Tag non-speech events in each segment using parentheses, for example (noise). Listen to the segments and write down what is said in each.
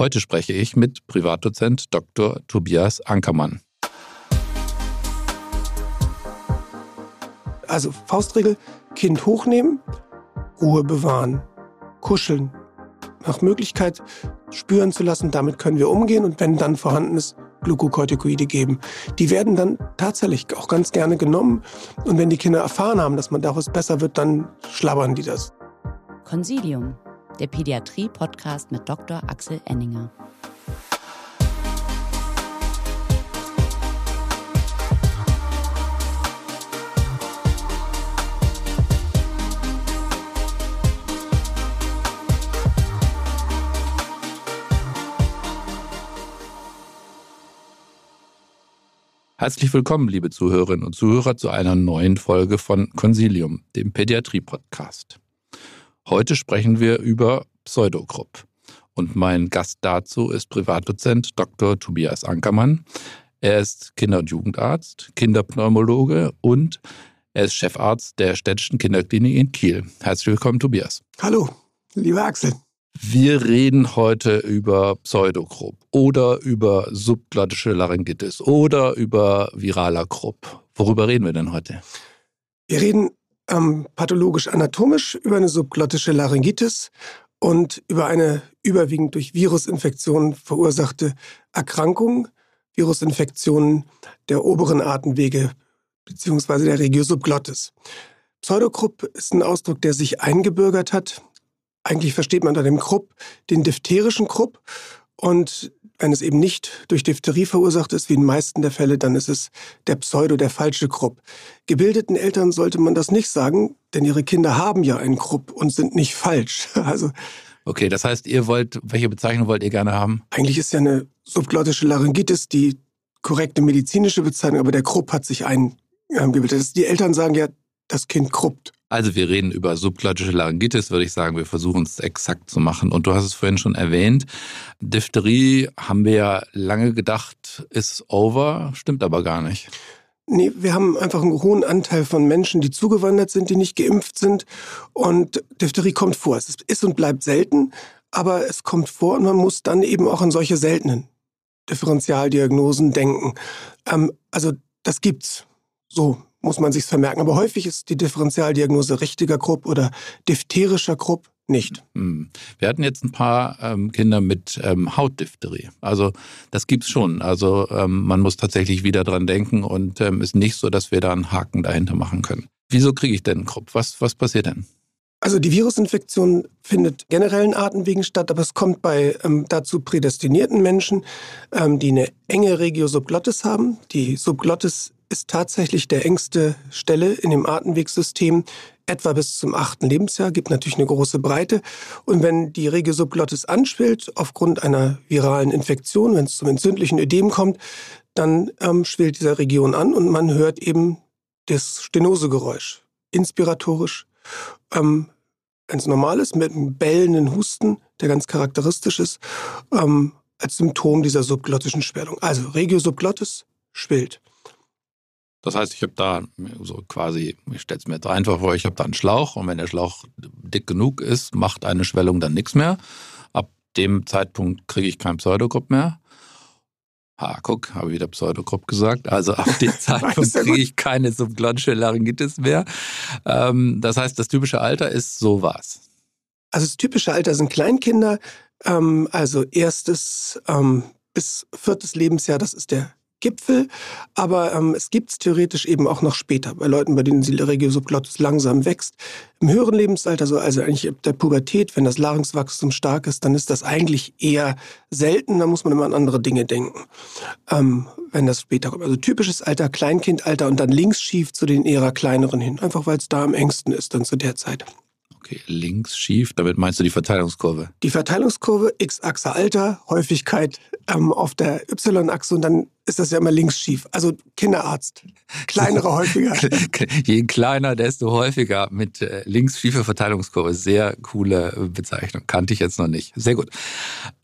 Heute spreche ich mit Privatdozent Dr. Tobias Ankermann. Also Faustregel, Kind hochnehmen, Ruhe bewahren, kuscheln, nach Möglichkeit spüren zu lassen, damit können wir umgehen und wenn dann vorhanden ist, Glukokortikoide geben. Die werden dann tatsächlich auch ganz gerne genommen und wenn die Kinder erfahren haben, dass man daraus besser wird, dann schlabbern die das. Consilium, der Pädiatrie-Podcast mit Dr. Axel Enninger. Herzlich willkommen, liebe Zuhörerinnen und Zuhörer, zu einer neuen Folge von Consilium, dem Pädiatrie-Podcast. Heute sprechen wir über Pseudogrupp. Und mein Gast dazu ist Privatdozent Dr. Tobias Ankermann. Er ist Kinder- und Jugendarzt, Kinderpneumologe und er ist Chefarzt der städtischen Kinderklinik in Kiel. Herzlich willkommen, Tobias. Hallo, lieber Axel. Wir reden heute über Pseudogrupp oder über subglottische Laryngitis oder über viraler Grupp. Worüber reden wir denn heute? Wir reden ähm, pathologisch-anatomisch über eine subglottische Laryngitis und über eine überwiegend durch Virusinfektionen verursachte Erkrankung, Virusinfektionen der oberen Atemwege bzw. der Regio subglottis. Pseudogrupp ist ein Ausdruck, der sich eingebürgert hat eigentlich versteht man unter dem Krupp den diphterischen Krupp. Und wenn es eben nicht durch Diphtherie verursacht ist, wie in den meisten der Fälle, dann ist es der Pseudo, der falsche Krupp. Gebildeten Eltern sollte man das nicht sagen, denn ihre Kinder haben ja einen Krupp und sind nicht falsch. (laughs) Also Okay, das heißt, ihr wollt, welche Bezeichnung wollt ihr gerne haben? Eigentlich ist ja eine subglottische Laryngitis die korrekte medizinische Bezeichnung, aber der Krupp hat sich eingebildet. Die Eltern sagen ja, das Kind kruppt. Also wir reden über subglottische Laryngitis, würde ich sagen. Wir versuchen es exakt zu machen. Und du hast es vorhin schon erwähnt. Diphtherie haben wir ja lange gedacht, ist over, stimmt aber gar nicht. Nee, wir haben einfach einen hohen Anteil von Menschen, die zugewandert sind, die nicht geimpft sind. Und Diphtherie kommt vor. Es ist und bleibt selten, aber es kommt vor und man muss dann eben auch an solche seltenen Differentialdiagnosen denken. Ähm, also das gibt's. So muss man sich vermerken. Aber häufig ist die Differentialdiagnose richtiger Krupp oder diphtherischer Krupp nicht. Hm. Wir hatten jetzt ein paar ähm, Kinder mit ähm, Hautdiphtherie. Also das gibt's schon. Also ähm, man muss tatsächlich wieder dran denken und ähm, ist nicht so, dass wir da einen Haken dahinter machen können. Wieso kriege ich denn einen Krupp? Was, was passiert denn? Also die Virusinfektion findet generellen Artenwegen statt, aber es kommt bei ähm, dazu prädestinierten Menschen, ähm, die eine enge Regio subglottis haben. Die Subglottis ist tatsächlich der engste Stelle in dem Atemwegssystem, etwa bis zum achten Lebensjahr, gibt natürlich eine große Breite. Und wenn die Regio subglottis anschwillt, aufgrund einer viralen Infektion, wenn es zum entzündlichen Ödem kommt, dann ähm, schwillt diese Region an und man hört eben das Stenosegeräusch, inspiratorisch. Ähm, es normal ist, mit einem bellenden Husten, der ganz charakteristisch ist, ähm, als Symptom dieser subglottischen Schwellung. Also Regio subglottis schwillt. Das heißt, ich habe da so quasi, ich stelle es mir jetzt einfach vor, ich habe da einen Schlauch und wenn der Schlauch dick genug ist, macht eine Schwellung dann nichts mehr. Ab dem Zeitpunkt kriege ich keinen Pseudogrupp mehr. Ha, guck, habe wieder Pseudogrupp gesagt. Also ab dem (laughs) Zeitpunkt kriege ich keine subglottische Laryngitis mehr. Ähm, das heißt, das typische Alter ist sowas. Also das typische Alter sind Kleinkinder, ähm, also erstes ähm, bis viertes Lebensjahr, das ist der Gipfel, aber ähm, es gibt es theoretisch eben auch noch später, bei Leuten, bei denen die Regiosubglottis langsam wächst. Im höheren Lebensalter, so also eigentlich ab der Pubertät, wenn das Larynxwachstum stark ist, dann ist das eigentlich eher selten, da muss man immer an andere Dinge denken, ähm, wenn das später kommt. Also typisches Alter, Kleinkindalter und dann links schief zu den eher kleineren hin, einfach weil es da am engsten ist dann zu der Zeit. Okay, links schief, damit meinst du die Verteilungskurve? Die Verteilungskurve, X-Achse Alter, Häufigkeit ähm, auf der Y-Achse und dann ist das ja immer links schief. Also Kinderarzt, kleinere (laughs) häufiger. Je kleiner, desto häufiger mit äh, links schiefe Verteilungskurve. Sehr coole Bezeichnung, kannte ich jetzt noch nicht. Sehr gut.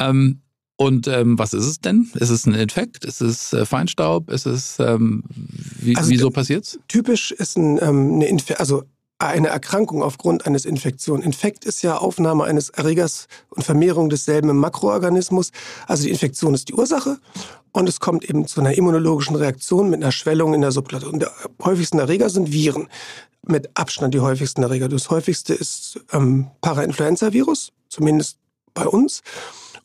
Ähm, und ähm, was ist es denn? Ist es ein Infekt? Ist es äh, Feinstaub? Ist es ähm, wie, also, wieso passiert's? Typisch ist ein, ähm, eine Inf also eine Erkrankung aufgrund eines Infektions. Infekt ist ja Aufnahme eines Erregers und Vermehrung desselben im Makroorganismus. Also die Infektion ist die Ursache und es kommt eben zu einer immunologischen Reaktion mit einer Schwellung in der Subklasse. Und der häufigsten Erreger sind Viren. Mit Abstand die häufigsten Erreger. Das häufigste ist ähm, Parainfluenza-Virus, zumindest bei uns.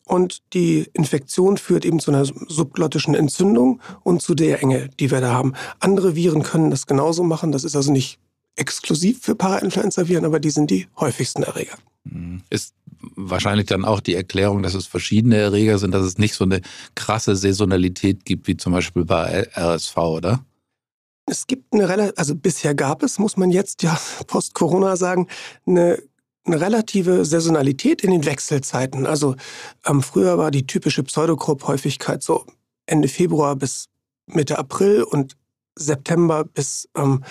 Und die Infektion führt eben zu einer subglottischen Entzündung und zu der Enge, die wir da haben. Andere Viren können das genauso machen. Das ist also nicht exklusiv für Parainfluenza-Viren, aber die sind die häufigsten Erreger. Mhm. Ist wahrscheinlich dann auch die Erklärung, dass es verschiedene Erreger sind, dass es nicht so eine krasse Saisonalität gibt, wie zum Beispiel bei RSV, oder? Es gibt eine relativ, also bisher gab es, muss man jetzt ja (laughs) post-Corona sagen, eine, eine, relative Saisonalität in den Wechselzeiten. Also ähm, früher war die typische Pseudogrupp-Häufigkeit so Ende Februar bis Mitte April und September bis ähm,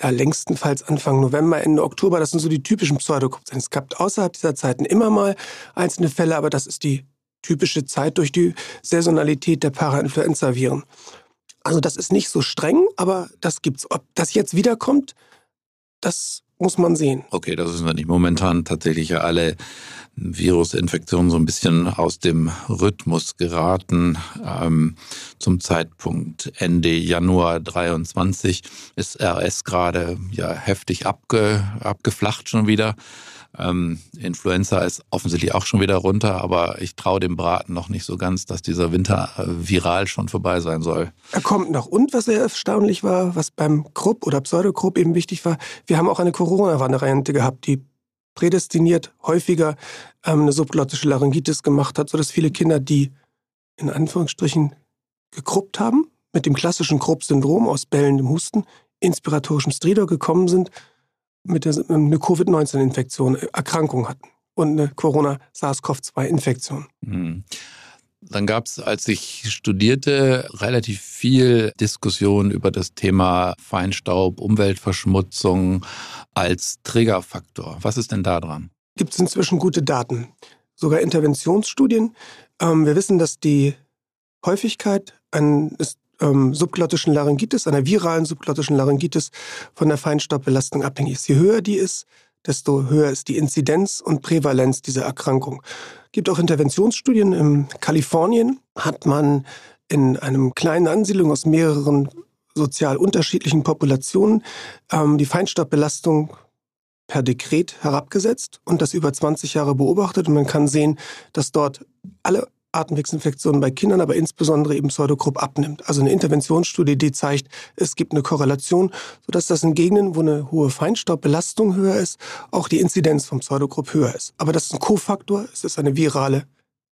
ja, längstenfalls Anfang November, Ende Oktober. Das sind so die typischen Pseudokopfzellen. Es gab außerhalb dieser Zeiten immer mal einzelne Fälle, aber das ist die typische Zeit durch die Saisonalität der Parainfluenza-Viren. Also das ist nicht so streng, aber das gibt's. Ob das jetzt wiederkommt, das muss man sehen. Okay, das ist nicht momentan tatsächlich ja alle Virusinfektionen so ein bisschen aus dem Rhythmus geraten. Ähm, zum Zeitpunkt Ende Januar 23 ist RS gerade ja heftig abge, abgeflacht schon wieder. Ähm, Influenza ist offensichtlich auch schon wieder runter, aber ich traue dem Braten noch nicht so ganz, dass dieser Winter äh, viral schon vorbei sein soll. Er kommt noch. Und was sehr erstaunlich war, was beim Krupp oder Pseudokrupp eben wichtig war, wir haben auch eine Corona-Variante gehabt, die prädestiniert häufiger ähm, eine subglottische Laryngitis gemacht hat, sodass viele Kinder, die in Anführungsstrichen gekruppt haben, mit dem klassischen Krupp-Syndrom aus bellendem Husten, inspiratorischem Stridor gekommen sind, mit der, eine Covid-19-Infektion, äh, Erkrankung hatten und eine Corona-SARS-CoV-2-Infektion. Mhm. Dann gab es, als ich studierte, relativ viel Diskussion über das Thema Feinstaub, Umweltverschmutzung als Triggerfaktor. Was ist denn da dran? Gibt es inzwischen gute Daten, sogar Interventionsstudien. Ähm, wir wissen, dass die Häufigkeit eines ähm, subglottischen Laryngitis, einer viralen subglottischen Laryngitis von der Feinstaubbelastung abhängig ist. Je höher die ist, desto höher ist die Inzidenz und Prävalenz dieser Erkrankung. Es gibt auch Interventionsstudien. In Kalifornien hat man in einem kleinen Ansiedlung aus mehreren sozial unterschiedlichen Populationen ähm, die Feinstaubbelastung per Dekret herabgesetzt und das über 20 Jahre beobachtet. Und man kann sehen, dass dort alle Atemwegsinfektionen bei Kindern, aber insbesondere eben Pseudogrupp abnimmt. Also eine Interventionsstudie, die zeigt, es gibt eine Korrelation, sodass das in Gegenden, wo eine hohe Feinstaubbelastung höher ist, auch die Inzidenz vom Pseudogrupp höher ist. Aber das ist ein Kofaktor, es ist eine virale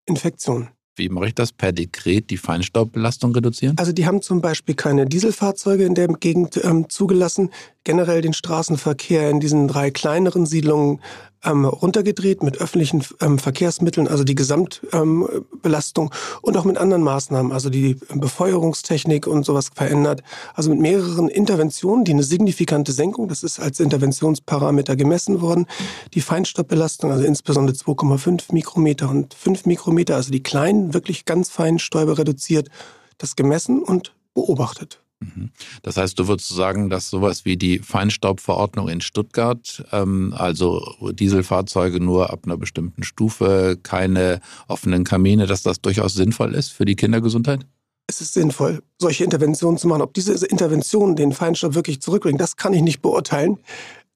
Infektion. Wie mache ich das? Per Dekret die Feinstaubbelastung reduzieren? Also die haben zum Beispiel keine Dieselfahrzeuge in der Gegend ähm, zugelassen, generell den Straßenverkehr in diesen drei kleineren Siedlungen ähm, runtergedreht mit öffentlichen ähm, Verkehrsmitteln, also die Gesamtbelastung ähm, und auch mit anderen Maßnahmen, also die Befeuerungstechnik und sowas verändert. Also mit mehreren Interventionen, die eine signifikante Senkung, das ist als Interventionsparameter gemessen worden, die Feinstaubbelastung, also insbesondere 2,5 Mikrometer und 5 Mikrometer, also die kleinen, wirklich ganz feinen Stäube reduziert, das gemessen und beobachtet. Mhm. Das heißt, du würdest sagen, dass sowas wie die Feinstaubverordnung in Stuttgart, ähm, also Dieselfahrzeuge nur ab einer bestimmten Stufe, keine offenen Kamine, dass das durchaus sinnvoll ist für die Kindergesundheit? Es ist sinnvoll, solche Interventionen zu machen. Ob diese Interventionen den Feinstaub wirklich zurückbringen, das kann ich nicht beurteilen.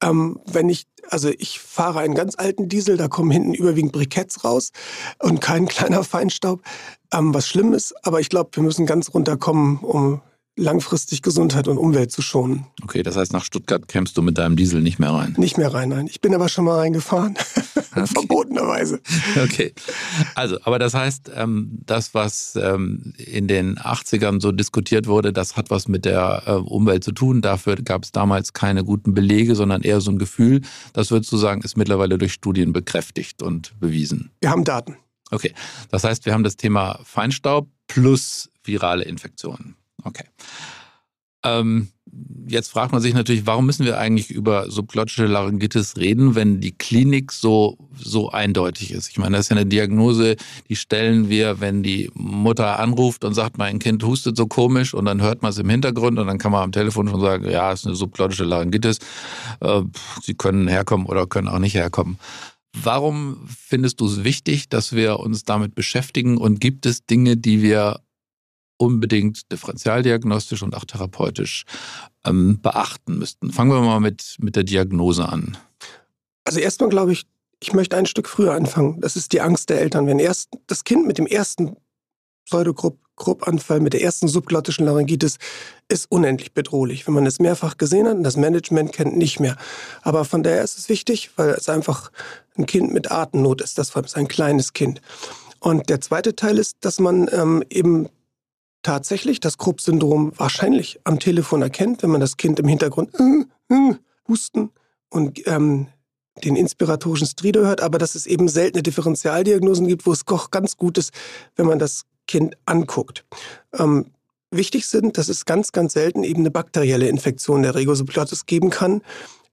Ähm, wenn ich, also ich fahre einen ganz alten Diesel, da kommen hinten überwiegend Briketts raus und kein (laughs) kleiner Feinstaub, ähm, was schlimm ist. Aber ich glaube, wir müssen ganz runterkommen, um langfristig Gesundheit und Umwelt zu schonen. Okay, das heißt, nach Stuttgart kämpfst du mit deinem Diesel nicht mehr rein? Nicht mehr rein, nein. Ich bin aber schon mal reingefahren. (laughs) Okay. Verbotenerweise. Okay. Also, aber das heißt, ähm, das, was ähm, in den 80ern so diskutiert wurde, das hat was mit der äh, Umwelt zu tun. Dafür gab es damals keine guten Belege, sondern eher so ein Gefühl. Das würdest du sagen, ist mittlerweile durch Studien bekräftigt und bewiesen. Wir haben Daten. Okay. Das heißt, wir haben das Thema Feinstaub plus virale Infektionen. Okay. Ähm, Jetzt fragt man sich natürlich, warum müssen wir eigentlich über subglottische Laryngitis reden, wenn die Klinik so, so eindeutig ist? Ich meine, das ist ja eine Diagnose, die stellen wir, wenn die Mutter anruft und sagt, mein Kind hustet so komisch und dann hört man es im Hintergrund und dann kann man am Telefon schon sagen, ja, es ist eine subglottische Laryngitis. Äh, Sie können herkommen oder können auch nicht herkommen. Warum findest du es wichtig, dass wir uns damit beschäftigen und gibt es Dinge, die wir unbedingt differentialdiagnostisch und auch therapeutisch ähm, beachten müssten. Fangen wir mal mit, mit der Diagnose an. Also erstmal glaube ich, ich möchte ein Stück früher anfangen. Das ist die Angst der Eltern. Wenn erst das Kind mit dem ersten Pseudogrupp-Anfall, mit der ersten subglottischen Laryngitis, ist unendlich bedrohlich. Wenn man es mehrfach gesehen hat und das Management kennt, nicht mehr. Aber von daher ist es wichtig, weil es einfach ein Kind mit Atemnot ist. Das ist ein kleines Kind. Und der zweite Teil ist, dass man ähm, eben tatsächlich das Krupp-Syndrom wahrscheinlich am Telefon erkennt, wenn man das Kind im Hintergrund äh, äh, husten und ähm, den inspiratorischen Stridor hört, aber dass es eben seltene Differentialdiagnosen gibt, wo es doch ganz gut ist, wenn man das Kind anguckt. Ähm, wichtig sind, dass es ganz, ganz selten eben eine bakterielle Infektion der Regosoplotis geben kann.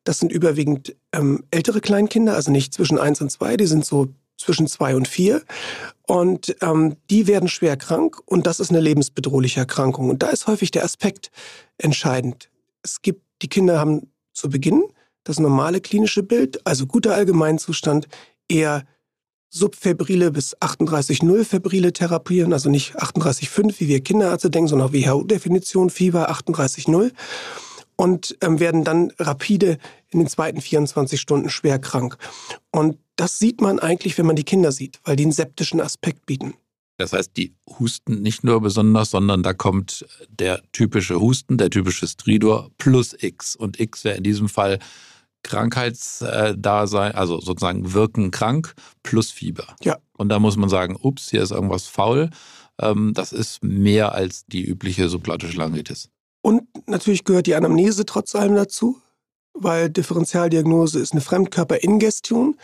Das sind überwiegend ähm, ältere Kleinkinder, also nicht zwischen eins und zwei, die sind so zwischen zwei und vier. Und ähm, die werden schwer krank und das ist eine lebensbedrohliche Erkrankung. Und da ist häufig der Aspekt entscheidend. Es gibt, die Kinder haben zu Beginn das normale klinische Bild, also guter Allgemeinzustand, eher subfebrile bis 38,0 febrile therapieren, also nicht 38,5, wie wir Kinderärzte denken, sondern WHO-Definition, Fieber 38,0 und ähm, werden dann rapide in den zweiten 24 Stunden schwer krank. Und das sieht man eigentlich, wenn man die Kinder sieht, weil die einen septischen Aspekt bieten. Das heißt, die husten nicht nur besonders, sondern da kommt der typische Husten, der typische Stridor plus X. Und X wäre in diesem Fall Krankheitsdasein, also sozusagen wirken krank plus Fieber. Ja. Und da muss man sagen, ups, hier ist irgendwas faul. Ähm, das ist mehr als die übliche subglottische Laryngitis. Und natürlich gehört die Anamnese trotz allem dazu, weil Differentialdiagnose ist eine Fremdkörperingestion.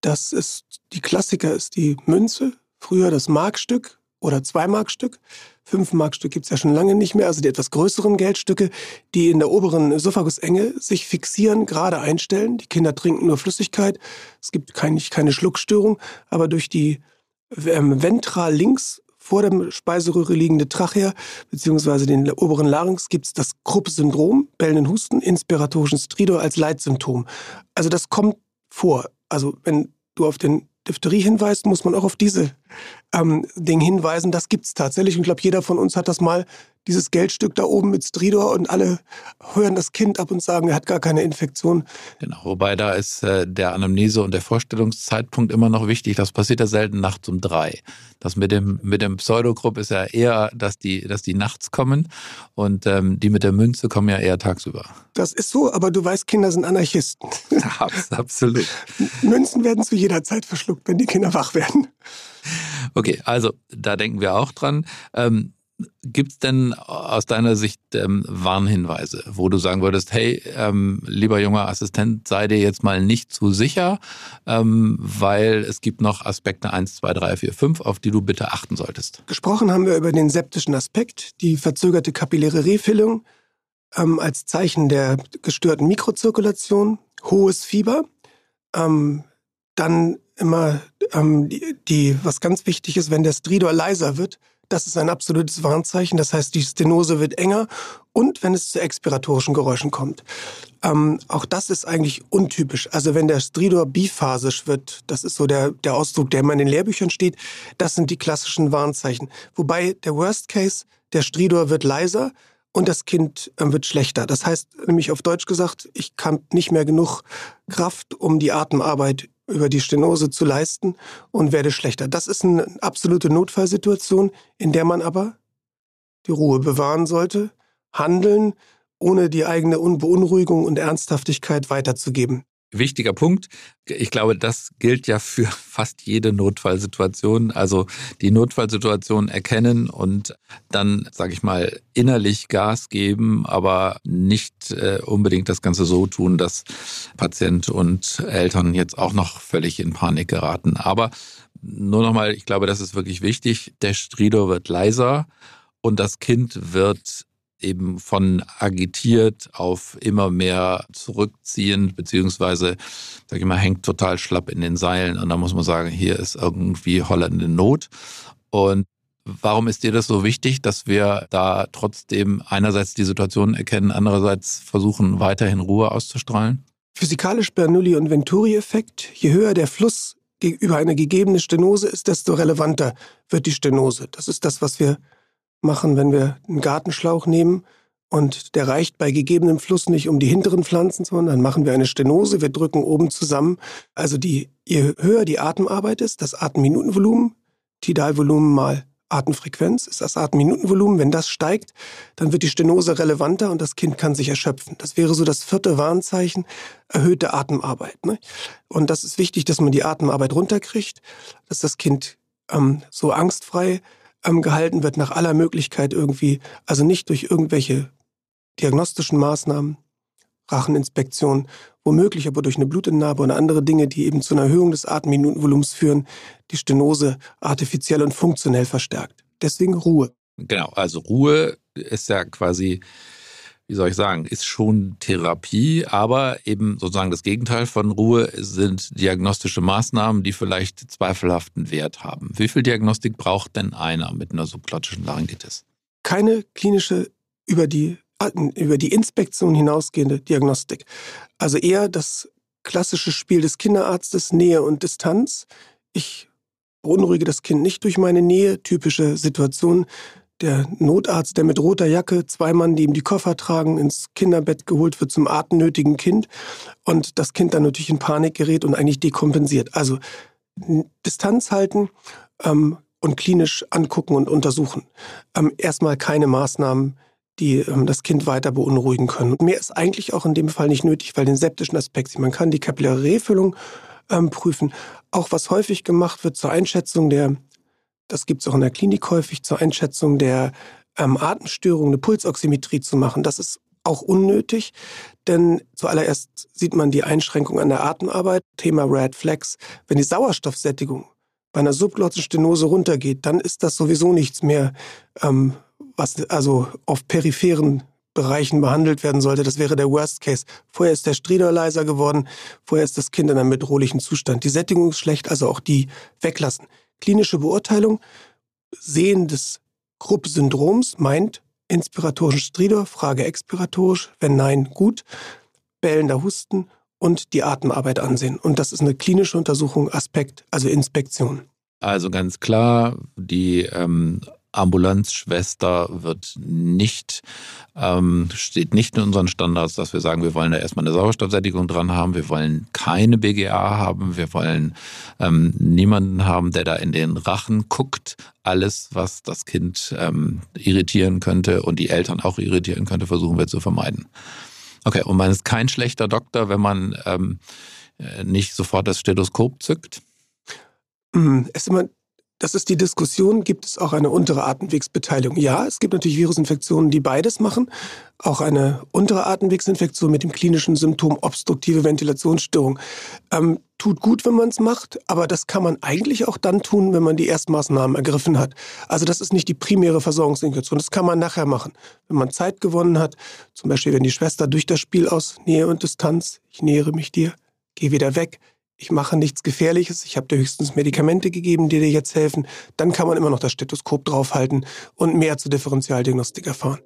Das ist, die Klassiker ist die Münze, früher das Markstück oder Zwei-Markstück. Fünf-Markstück gibt es ja schon lange nicht mehr, also die etwas größeren Geldstücke, die in der oberen Ösophagusenge sich fixieren, gerade einstellen. Die Kinder trinken nur Flüssigkeit. Es gibt kein, keine Schluckstörung, aber durch die ähm, ventral links vor der Speiseröhre liegende Trachea beziehungsweise den oberen Larynx gibt es das Krupp-Syndrom, bellenden Husten, inspiratorischen Stridor als Leitsymptom. Also das kommt vor. Also wenn du auf den Diphtherie hinweist, muss man auch auf diese ähm, Dinge hinweisen. Das gibt es tatsächlich. Und ich glaube, jeder von uns hat das mal, dieses Geldstück da oben mit Stridor und alle hören das Kind ab und sagen, er hat gar keine Infektion. Genau, wobei da ist äh, der Anamnese und der Vorstellungszeitpunkt immer noch wichtig. Das passiert ja selten nachts um drei. Das mit dem, mit dem Pseudogrupp ist ja eher, dass die, dass die nachts kommen und ähm, die mit der Münze kommen ja eher tagsüber. Das ist so, aber du weißt, Kinder sind Anarchisten. (laughs) Absolut. Münzen werden zu jeder Zeit verschluckt, wenn die Kinder wach werden. Okay, also da denken wir auch dran. Ähm, Gibt es denn aus deiner Sicht ähm, Warnhinweise, wo du sagen würdest, hey, ähm, lieber junger Assistent, sei dir jetzt mal nicht zu sicher, ähm, weil es gibt noch Aspekte 1, 2, 3, 4, 5, auf die du bitte achten solltest? Gesprochen haben wir über den septischen Aspekt, die verzögerte kapilläre Refüllung ähm, als Zeichen der gestörten Mikrozirkulation, hohes Fieber, ähm, dann immer ähm, die, die, was ganz wichtig ist, wenn der Stridor leiser wird, das ist ein absolutes Warnzeichen. Das heißt, die Stenose wird enger und wenn es zu expiratorischen Geräuschen kommt. Ähm, auch das ist eigentlich untypisch. Also wenn der Stridor biphasisch wird, das ist so der, der Ausdruck, der immer in den Lehrbüchern steht, das sind die klassischen Warnzeichen. Wobei der Worst Case, der Stridor wird leiser und das Kind äh, wird schlechter. Das heißt nämlich auf Deutsch gesagt, ich kann nicht mehr genug Kraft, um die Atemarbeit über die Stenose zu leisten und werde schlechter. Das ist eine absolute Notfallsituation, in der man aber die Ruhe bewahren sollte, handeln, ohne die eigene Beunruhigung und Ernsthaftigkeit weiterzugeben. Wichtiger Punkt. Ich glaube, das gilt ja für (laughs) fast jede Notfallsituation. Also die Notfallsituation erkennen und dann, sage ich mal, innerlich Gas geben, aber nicht äh, unbedingt das Ganze so tun, dass Patient und Eltern jetzt auch noch völlig in Panik geraten. Aber nur nochmal, ich glaube, das ist wirklich wichtig. Der Stridor wird leiser und das Kind wird eben von agitiert auf immer mehr zurückziehend, beziehungsweise, sag ich mal, hängt total schlapp in den Seilen. Und da muss man sagen, hier ist irgendwie Holland in Not. Und Warum ist dir das so wichtig, dass wir da trotzdem einerseits die Situation erkennen, andererseits versuchen, weiterhin Ruhe auszustrahlen? Physikalisch Bernoulli- und Venturi-Effekt. Je höher der Fluss gegenüber einer gegebenen Stenose ist, desto relevanter wird die Stenose. Das ist das, was wir machen, wenn wir einen Gartenschlauch nehmen und der reicht bei gegebenem Fluss nicht um die hinteren Pflanzen, sondern dann machen wir eine Stenose, wir drücken oben zusammen. Also die, je höher die Atemarbeit ist, das Atemminutenvolumen, Tidalvolumen mal Atemfrequenz ist das Atemminutenvolumen. Wenn das steigt, dann wird die Stenose relevanter und das Kind kann sich erschöpfen. Das wäre so das vierte Warnzeichen, erhöhte Atemarbeit. Ne? Und das ist wichtig, dass man die Atemarbeit runterkriegt, dass das Kind ähm, so angstfrei ähm, gehalten wird nach aller Möglichkeit irgendwie, also nicht durch irgendwelche diagnostischen Maßnahmen, Racheninspektion, womöglich aber durch eine Blutentnahme und andere Dinge, die eben zu einer Erhöhung des Atemminutenvolumens führen, die Stenose artifiziell und funktionell verstärkt. Deswegen Ruhe. Genau, also Ruhe ist ja quasi, wie soll ich sagen, ist schon Therapie, aber eben sozusagen das Gegenteil von Ruhe sind diagnostische Maßnahmen, die vielleicht zweifelhaften Wert haben. Wie viel Diagnostik braucht denn einer mit einer subglottischen Laryngitis? Keine klinische über die über die Inspektion hinausgehende Diagnostik. Also eher das klassische Spiel des Kinderarztes, Nähe und Distanz. Ich beunruhige das Kind nicht durch meine Nähe, typische Situation. Der Notarzt, der mit roter Jacke, zwei Mann, die ihm die Koffer tragen, ins Kinderbett geholt wird zum atemnötigen Kind und das Kind dann natürlich in Panik gerät und eigentlich dekompensiert. Also Distanz halten ähm, und klinisch angucken und untersuchen. Ähm, erstmal keine Maßnahmen die ähm, das Kind weiter beunruhigen können. Und mehr ist eigentlich auch in dem Fall nicht nötig, weil den septischen Aspekt, man kann die kapillare Refüllung ähm, prüfen. Auch was häufig gemacht wird zur Einschätzung der, das gibt es auch in der Klinik häufig, zur Einschätzung der ähm, Atemstörung eine Pulsoximetrie zu machen. Das ist auch unnötig, denn zuallererst sieht man die Einschränkung an der Atemarbeit, Thema Red Flags. Wenn die Sauerstoffsättigung bei einer Subglottenstenose runtergeht, dann ist das sowieso nichts mehr, ähm, was also auf peripheren Bereichen behandelt werden sollte. Das wäre der Worst Case. Vorher ist der Stridor leiser geworden, vorher ist das Kind in einem bedrohlichen Zustand. Die Sättigung ist schlecht, also auch die weglassen. Klinische Beurteilung, Sehen des Krupp-Syndroms meint inspiratorischen Stridor, Frage expiratorisch, wenn nein, gut, bellender Husten und die Atemarbeit ansehen. Und das ist eine klinische Untersuchung, Aspekt, also Inspektion. Also ganz klar, die ähm, Ambulanzschwester wird nicht, ähm, steht nicht in unseren Standards, dass wir sagen, wir wollen da erstmal eine Sauerstoffsättigung dran haben, wir wollen keine BGA haben, wir wollen ähm, niemanden haben, der da in den Rachen guckt. Alles, was das Kind ähm, irritieren könnte und die Eltern auch irritieren könnte, versuchen wir zu vermeiden. Okay, und man ist kein schlechter Doktor, wenn man ähm, äh, nicht sofort das Stethoskop zückt. Mhm. Es ist immer das ist die Diskussion, gibt es auch eine untere Atemwegsbeteiligung? Ja, es gibt natürlich Virusinfektionen, die beides machen. Auch eine untere Atemwegsinfektion mit dem klinischen Symptom obstruktive Ventilationsstörung. Ähm, tut gut, wenn man es macht, aber das kann man eigentlich auch dann tun, wenn man die Erstmaßnahmen ergriffen hat. Also das ist nicht die primäre Versorgungsindikation. Das kann man nachher machen. Wenn man Zeit gewonnen hat, zum Beispiel wenn die Schwester durch das Spiel aus Nähe und Distanz, ich nähere mich dir, geh wieder weg, ich mache nichts Gefährliches, ich habe dir höchstens Medikamente gegeben, die dir jetzt helfen, dann kann man immer noch das Stethoskop draufhalten und mehr zur Differentialdiagnostik erfahren.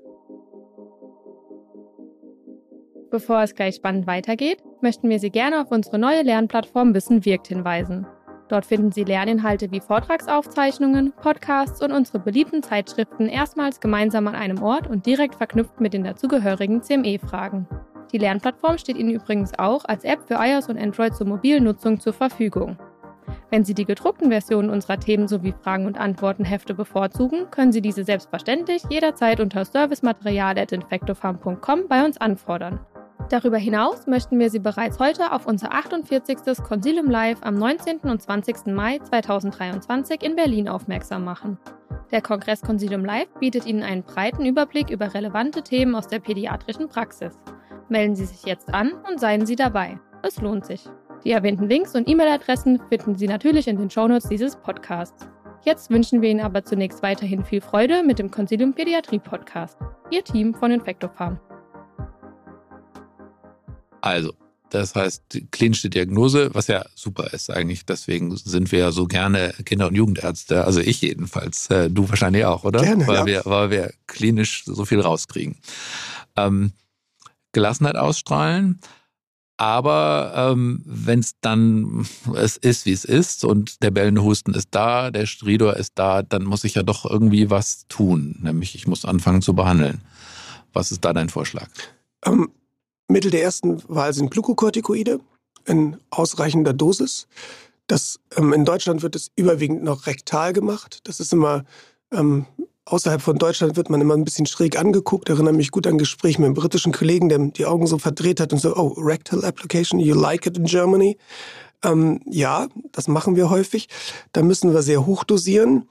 Bevor es gleich spannend weitergeht, möchten wir Sie gerne auf unsere neue Lernplattform Wissen wirkt hinweisen. Dort finden Sie Lerninhalte wie Vortragsaufzeichnungen, Podcasts und unsere beliebten Zeitschriften erstmals gemeinsam an einem Ort und direkt verknüpft mit den dazugehörigen CME-Fragen. Die Lernplattform steht Ihnen übrigens auch als App für iOS und Android zur mobilen Nutzung zur Verfügung. Wenn Sie die gedruckten Versionen unserer Themen sowie Fragen- und Antwortenhefte bevorzugen, können Sie diese selbstverständlich jederzeit unter servicematerial.infectofarm.com bei uns anfordern. Darüber hinaus möchten wir Sie bereits heute auf unser 48. Consilium Live am 19. und 20. Mai 2023 in Berlin aufmerksam machen. Der Kongress Consilium Live bietet Ihnen einen breiten Überblick über relevante Themen aus der pädiatrischen Praxis. Melden Sie sich jetzt an und seien Sie dabei. Es lohnt sich. Die erwähnten Links und E-Mail-Adressen finden Sie natürlich in den Shownotes dieses Podcasts. Jetzt wünschen wir Ihnen aber zunächst weiterhin viel Freude mit dem Consilium Pädiatrie Podcast. Ihr Team von Infectofarm. Also, das heißt, die klinische Diagnose, was ja super ist eigentlich. Deswegen sind wir ja so gerne Kinder- und Jugendärzte. Also ich jedenfalls. Äh, du wahrscheinlich auch, oder? Gerne, weil ja. Wir, weil wir klinisch so viel rauskriegen. Ähm, Gelassenheit ausstrahlen. Aber ähm, wenn es dann es ist, wie es ist und der bellende Husten ist da, der Stridor ist da, dann muss ich ja doch irgendwie was tun. Nämlich ich muss anfangen zu behandeln. Was ist da dein Vorschlag? Ähm, Mittel der ersten Wahl sind Glukokortikoide in ausreichender Dosis. Das, ähm, in Deutschland wird es überwiegend noch rektal gemacht. Das ist immer, ähm, außerhalb von Deutschland wird man immer ein bisschen schräg angeguckt. Ich erinnere mich gut an ein Gespräch mit einem britischen Kollegen, der die Augen so verdreht hat und so, oh, rectal application, you like it in Germany? Ähm, ja, das machen wir häufig. Da müssen wir sehr hoch dosieren.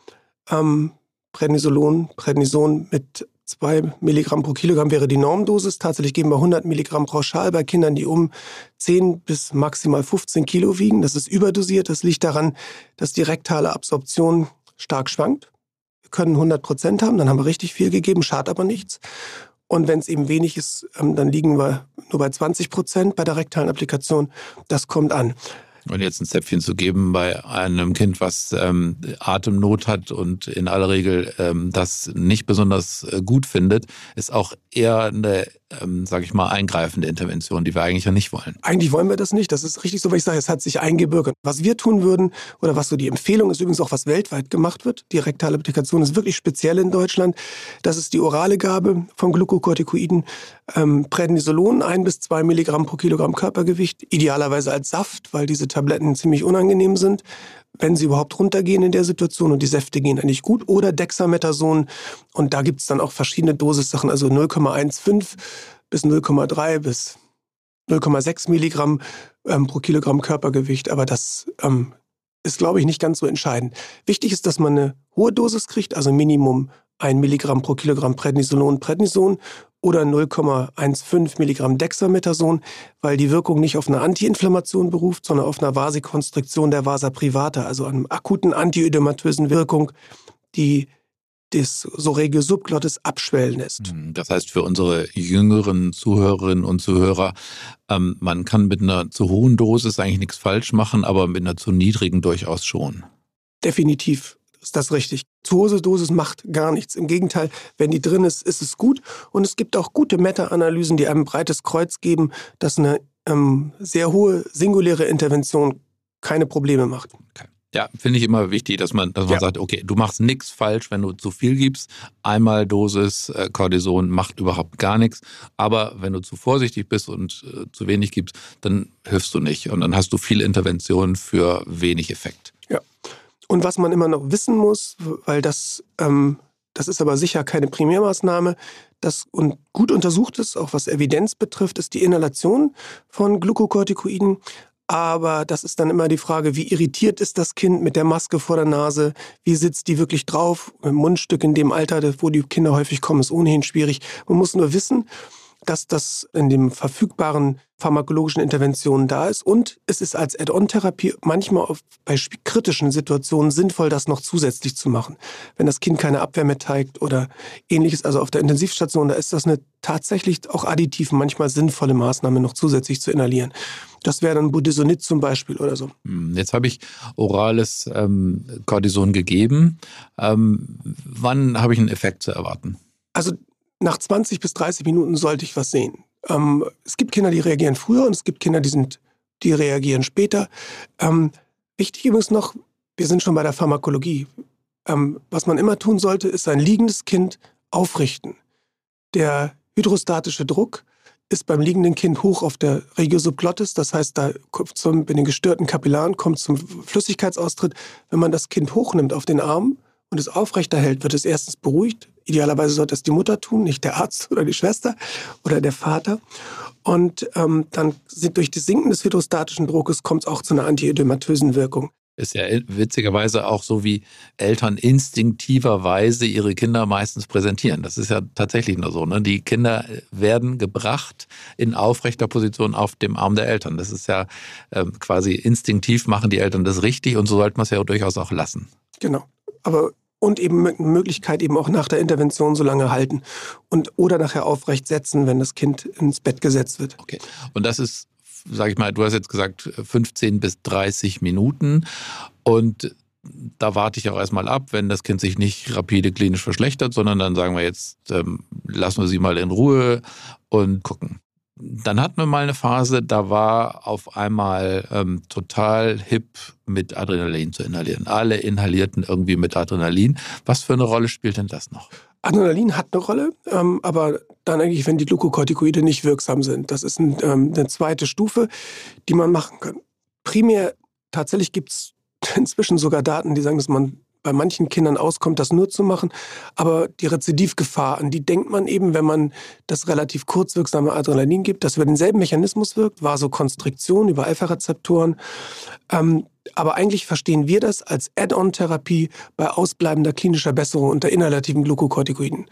Ähm, Prednisolon, Prednison mit 2 Milligramm pro Kilogramm wäre die Normdosis. Tatsächlich geben wir 100 Milligramm pauschal bei Kindern, die um 10 bis maximal 15 Kilo wiegen. Das ist überdosiert. Das liegt daran, dass die rektale Absorption stark schwankt. Können 100 Prozent haben, dann haben wir richtig viel gegeben, schadet aber nichts. Und wenn es eben wenig ist, ähm, dann liegen wir nur bei 20 Prozent bei der rektalen Applikation. Das kommt an. Und jetzt ein Zäpfchen zu geben bei einem Kind, was ähm, Atemnot hat und in aller Regel ähm, das nicht besonders äh, gut findet, ist auch eher eine, ähm, sage ich mal, eingreifende Intervention, die wir eigentlich ja nicht wollen. Eigentlich wollen wir das nicht. Das ist richtig so, weil ich sage, es hat sich eingebürgert. Was wir tun würden oder was so die Empfehlung ist, übrigens auch was weltweit gemacht wird. Die rektale Applikation ist wirklich speziell in Deutschland. Das ist die orale Gabe von Glukokortikoiden. Ähm, Prednisolon, ein bis zwei Milligramm pro Kilogramm Körpergewicht. Idealerweise als Saft, weil diese Tabletten ziemlich unangenehm sind. Wenn sie überhaupt runtergehen in der Situation und die Säfte gehen eigentlich gut. Oder Dexamethason. Und da gibt es dann auch verschiedene Dosissachen, also 0,15 bis 0,3 bis 0,6 Milligramm ähm, pro Kilogramm Körpergewicht. Aber das ähm, ist, glaube ich, nicht ganz so entscheidend. Wichtig ist, dass man eine hohe Dosis kriegt, also Minimum 1 Milligramm pro Kilogramm Prednisolon, Prednison oder 0,15 Milligramm Dexamethason, weil die Wirkung nicht auf eine Antiinflammation beruft, sondern auf einer Vasokonstriktion der Vasa privata, also einem akuten antiödematösen Wirkung, die das Sorege subglottis abschwellen lässt. Das heißt für unsere jüngeren Zuhörerinnen und Zuhörer, ähm, man kann mit einer zu hohen Dosis eigentlich nichts falsch machen, aber mit einer zu niedrigen durchaus schon. Definitiv ist das richtig. Zu hohe Dosis macht gar nichts. Im Gegenteil, wenn die drin ist, ist es gut. Und es gibt auch gute Meta-Analysen, die einem breites Kreuz geben, dass eine ähm, sehr hohe singuläre Intervention keine Probleme macht. Okay. Ja, finde ich immer wichtig, dass man, dass man Ja. sagt, okay, du machst nichts falsch, wenn du zu viel gibst. Einmal Dosis äh, Cortison macht überhaupt gar nichts. Aber wenn du zu vorsichtig bist und äh, zu wenig gibst, dann hilfst du nicht. Und dann hast du viel Intervention für wenig Effekt. Und was man immer noch wissen muss, weil das, ähm, das ist aber sicher keine Primärmaßnahme, das und gut untersucht ist, auch was Evidenz betrifft, ist die Inhalation von Glukokortikoiden. Aber das ist dann immer die Frage, wie irritiert ist das Kind mit der Maske vor der Nase? Wie sitzt die wirklich drauf? Im Mundstück in dem Alter, wo die Kinder häufig kommen, ist ohnehin schwierig. Man muss nur wissen, dass das in den verfügbaren pharmakologischen Interventionen da ist. Und es ist als Add-on-Therapie manchmal bei kritischen Situationen sinnvoll, das noch zusätzlich zu machen. Wenn das Kind keine Abwehr mehr zeigt oder ähnliches, also auf der Intensivstation, da ist das eine tatsächlich auch additiv manchmal sinnvolle Maßnahme, noch zusätzlich zu inhalieren. Das wäre dann Budesonid zum Beispiel oder so. Hm, Jetzt habe ich orales ähm, Cortison gegeben. Ähm, wann habe ich einen Effekt zu erwarten? Also nach 20 bis 30 Minuten sollte ich was sehen. Ähm, es gibt Kinder, die reagieren früher und es gibt Kinder, die sind, die reagieren später. Ähm, wichtig übrigens noch, wir sind schon bei der Pharmakologie. Ähm, was man immer tun sollte, ist ein liegendes Kind aufrichten. Der hydrostatische Druck ist beim liegenden Kind hoch auf der Regio subglottis, das heißt, da kommt zum, bei den gestörten Kapillaren kommt zum Flüssigkeitsaustritt. Wenn man das Kind hochnimmt auf den Arm und es aufrechterhält, wird es erstens beruhigt. Idealerweise sollte es die Mutter tun, nicht der Arzt oder die Schwester oder der Vater. Und ähm, dann sind durch das Sinken des hydrostatischen Druckes kommt es auch zu einer antiödematösen Wirkung. Ist ja witzigerweise auch so, wie Eltern instinktiverweise ihre Kinder meistens präsentieren. Das ist ja tatsächlich nur so. Ne? Die Kinder werden gebracht in aufrechter Position auf dem Arm der Eltern. Das ist ja ähm, quasi instinktiv machen die Eltern das richtig und so sollte man es ja durchaus auch lassen. Genau. aber und eben Möglichkeit eben auch nach der Intervention so lange halten und oder nachher aufrecht setzen, wenn das Kind ins Bett gesetzt wird. Okay. Und das ist, sage ich mal, du hast jetzt gesagt 15 bis 30 Minuten und da warte ich auch erstmal ab, wenn das Kind sich nicht rapide klinisch verschlechtert, sondern dann sagen wir jetzt, ähm, lassen wir sie mal in Ruhe und gucken. Dann hatten wir mal eine Phase, da war auf einmal ähm, total hip, mit Adrenalin zu inhalieren. Alle inhalierten irgendwie mit Adrenalin. Was für eine Rolle spielt denn das noch? Adrenalin hat eine Rolle, ähm, aber dann eigentlich, wenn die Glukokortikoide nicht wirksam sind. Das ist ein, ähm, eine zweite Stufe, die man machen kann. Primär, tatsächlich gibt es (laughs) inzwischen sogar Daten, die sagen, dass man bei manchen Kindern auskommt, das nur zu machen. Aber die Rezidivgefahr, an die denkt man eben, wenn man das relativ kurzwirksame Adrenalin gibt, das über denselben Mechanismus wirkt, Vasokonstriktion über Alpha-Rezeptoren. Ähm, aber eigentlich verstehen wir das als Add-on-Therapie bei ausbleibender klinischer Besserung unter inhalativen Glukokortikoiden.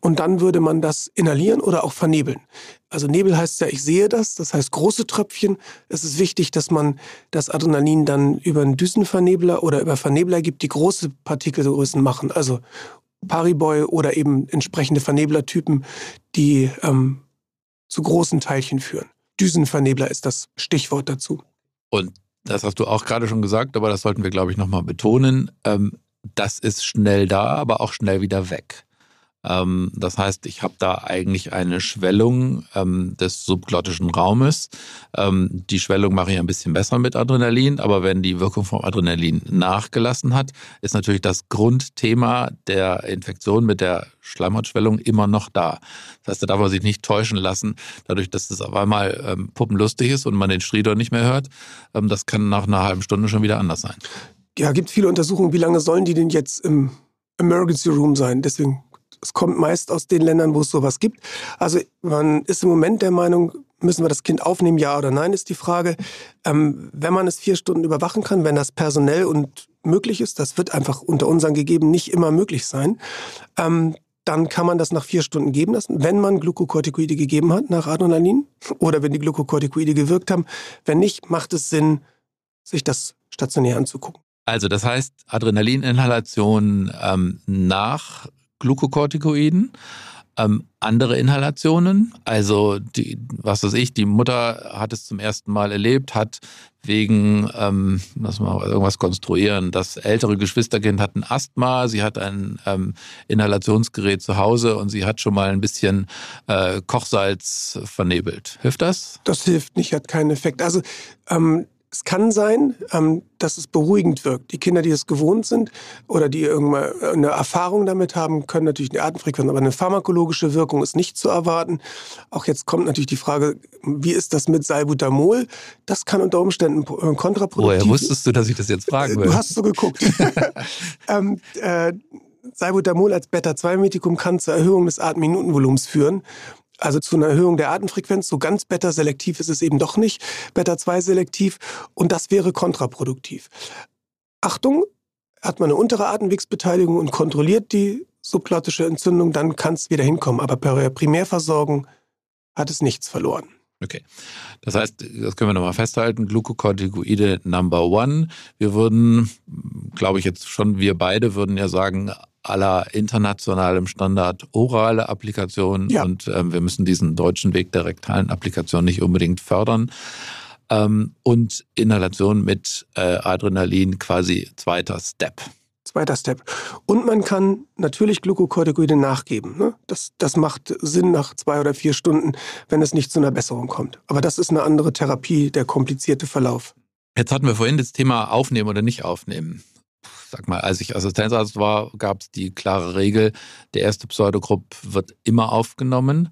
Und dann würde man das inhalieren oder auch vernebeln. Also Nebel heißt ja, ich sehe das, das heißt große Tröpfchen. Es ist wichtig, dass man das Adrenalin dann über einen Düsenvernebler oder über Vernebler gibt, die große Partikelgrößen machen. Also Pariboy oder eben entsprechende Verneblertypen, die ähm, zu großen Teilchen führen. Düsenvernebler ist das Stichwort dazu. Und das hast du auch gerade schon gesagt, aber das sollten wir, glaube ich, nochmal betonen. Ähm, das ist schnell da, aber auch schnell wieder weg. Ähm, das heißt, ich habe da eigentlich eine Schwellung ähm, des subglottischen Raumes. Ähm, die Schwellung mache ich ein bisschen besser mit Adrenalin, aber wenn die Wirkung vom Adrenalin nachgelassen hat, ist natürlich das Grundthema der Infektion mit der Schleimhautschwellung immer noch da. Das heißt, da darf man sich nicht täuschen lassen, dadurch, dass das auf einmal ähm, puppenlustig ist und man den Stridor nicht mehr hört. Ähm, das kann nach einer halben Stunde schon wieder anders sein. Ja, gibt viele Untersuchungen. Wie lange sollen die denn jetzt im Emergency Room sein? Deswegen es kommt meist aus den Ländern, wo es sowas gibt. Also man ist im Moment der Meinung, müssen wir das Kind aufnehmen, ja oder nein, ist die Frage. Ähm, wenn man es vier Stunden überwachen kann, wenn das personell und möglich ist, das wird einfach unter unseren Gegeben nicht immer möglich sein, ähm, dann kann man das nach vier Stunden geben lassen, wenn man Glukokortikoide gegeben hat nach Adrenalin oder wenn die Glukokortikoide gewirkt haben. Wenn nicht, macht es Sinn, sich das stationär anzugucken. Also das heißt, Adrenalininhalation ähm, nach Glukokortikoiden. Ähm, andere Inhalationen, also die, was weiß ich, die Mutter hat es zum ersten Mal erlebt, hat wegen, ähm, lass mal irgendwas konstruieren, das ältere Geschwisterkind hat ein Asthma, sie hat ein ähm, Inhalationsgerät zu Hause und sie hat schon mal ein bisschen äh, Kochsalz vernebelt. Hilft das? Das hilft nicht, hat keinen Effekt. Also ähm, es kann sein, ähm, dass es beruhigend wirkt. Die Kinder, die es gewohnt sind oder die irgendwann eine Erfahrung damit haben, können natürlich eine Atemfrequenz, aber eine pharmakologische Wirkung ist nicht zu erwarten. Auch jetzt kommt natürlich die Frage, wie ist das mit Salbutamol? Das kann unter Umständen äh, kontraproduktiv sein. Woher wusstest du, dass ich das jetzt fragen will? Du hast so geguckt. (laughs) ähm, äh, Salbutamol als Beta-2-Metikum kann zur Erhöhung des Atemminutenvolumens führen also zu einer Erhöhung der Atemfrequenz. So ganz Beta-selektiv ist es eben doch nicht, Beta-2-selektiv und das wäre kontraproduktiv. Achtung, hat man eine untere Atemwegsbeteiligung und kontrolliert die subglottische Entzündung, dann kann es wieder hinkommen. Aber per Primärversorgung hat es nichts verloren. Okay. Das heißt, das können wir nochmal festhalten, Glukokortikoide Number One. Wir würden, glaube ich jetzt schon, wir beide würden ja sagen, aller internationalem Standard orale Applikationen ja. und ähm, wir müssen diesen deutschen Weg der rektalen Applikation nicht unbedingt fördern. Ähm, und Inhalation mit äh, Adrenalin quasi zweiter Step. Zweiter Step. Und man kann natürlich Glukokortikoide nachgeben. Ne? Das, das macht Sinn nach zwei oder vier Stunden, wenn es nicht zu einer Besserung kommt. Aber das ist eine andere Therapie, der komplizierte Verlauf. Jetzt hatten wir vorhin das Thema aufnehmen oder nicht aufnehmen sag mal, als ich Assistenzarzt war, gab es die klare Regel, der erste Pseudogrupp wird immer aufgenommen.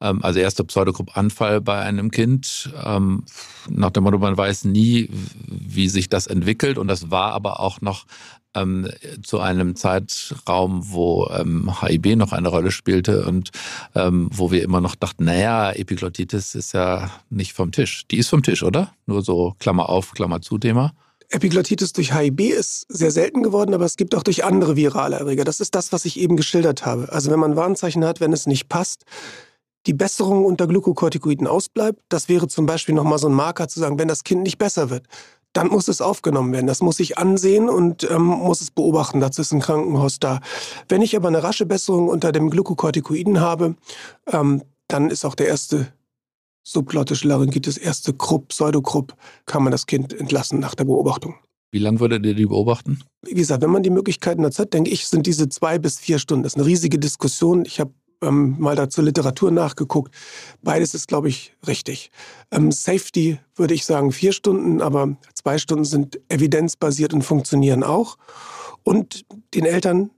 Ähm, also erster Pseudogrupp-Anfall bei einem Kind. Ähm, nach dem Motto, man weiß nie, wie sich das entwickelt. Und das war aber auch noch ähm, zu einem Zeitraum, wo HIB noch eine Rolle spielte und wo wir immer noch dachten, naja, Epiglottitis ist ja nicht vom Tisch. Die ist vom Tisch, oder? Nur so Klammer auf, Klammer zu Thema. Epiglottitis durch HIB ist sehr selten geworden, aber es gibt auch durch andere virale Erreger. Das ist das, was ich eben geschildert habe. Also wenn man Warnzeichen hat, wenn es nicht passt, die Besserung unter Glukokortikoiden ausbleibt, das wäre zum Beispiel nochmal so ein Marker zu sagen, wenn das Kind nicht besser wird, dann muss es aufgenommen werden. Das muss ich ansehen und ähm, muss es beobachten. Dazu ist ein Krankenhaus da. Wenn ich aber eine rasche Besserung unter dem Glukokortikoiden habe, ähm, dann ist auch der erste subglottische Laryngitis, erste Krupp, Pseudokrupp, kann man das Kind entlassen nach der Beobachtung. Wie lange würdet ihr die beobachten? Wie gesagt, wenn man die Möglichkeiten dazu hat, denke ich, sind diese zwei bis vier Stunden. Das ist eine riesige Diskussion. Ich habe ähm, mal dazu Literatur nachgeguckt. Beides ist, glaube ich, richtig. Ähm, Safety würde ich sagen vier Stunden, aber zwei Stunden sind evidenzbasiert und funktionieren auch. Und den Eltern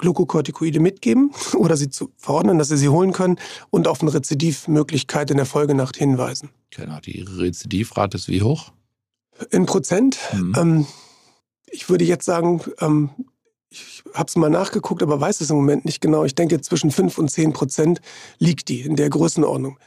Glukokortikoide mitgeben (laughs) oder sie zu verordnen, dass sie sie holen können und auf eine Rezidivmöglichkeit in der Folgenacht hinweisen. Genau, die Rezidivrate ist wie hoch? In Prozent? Mhm. Ähm, ich würde jetzt sagen, ähm, ich habe es mal nachgeguckt, aber weiß es im Moment nicht genau. Ich denke, zwischen 5 und 10 Prozent liegt die in der Größenordnung.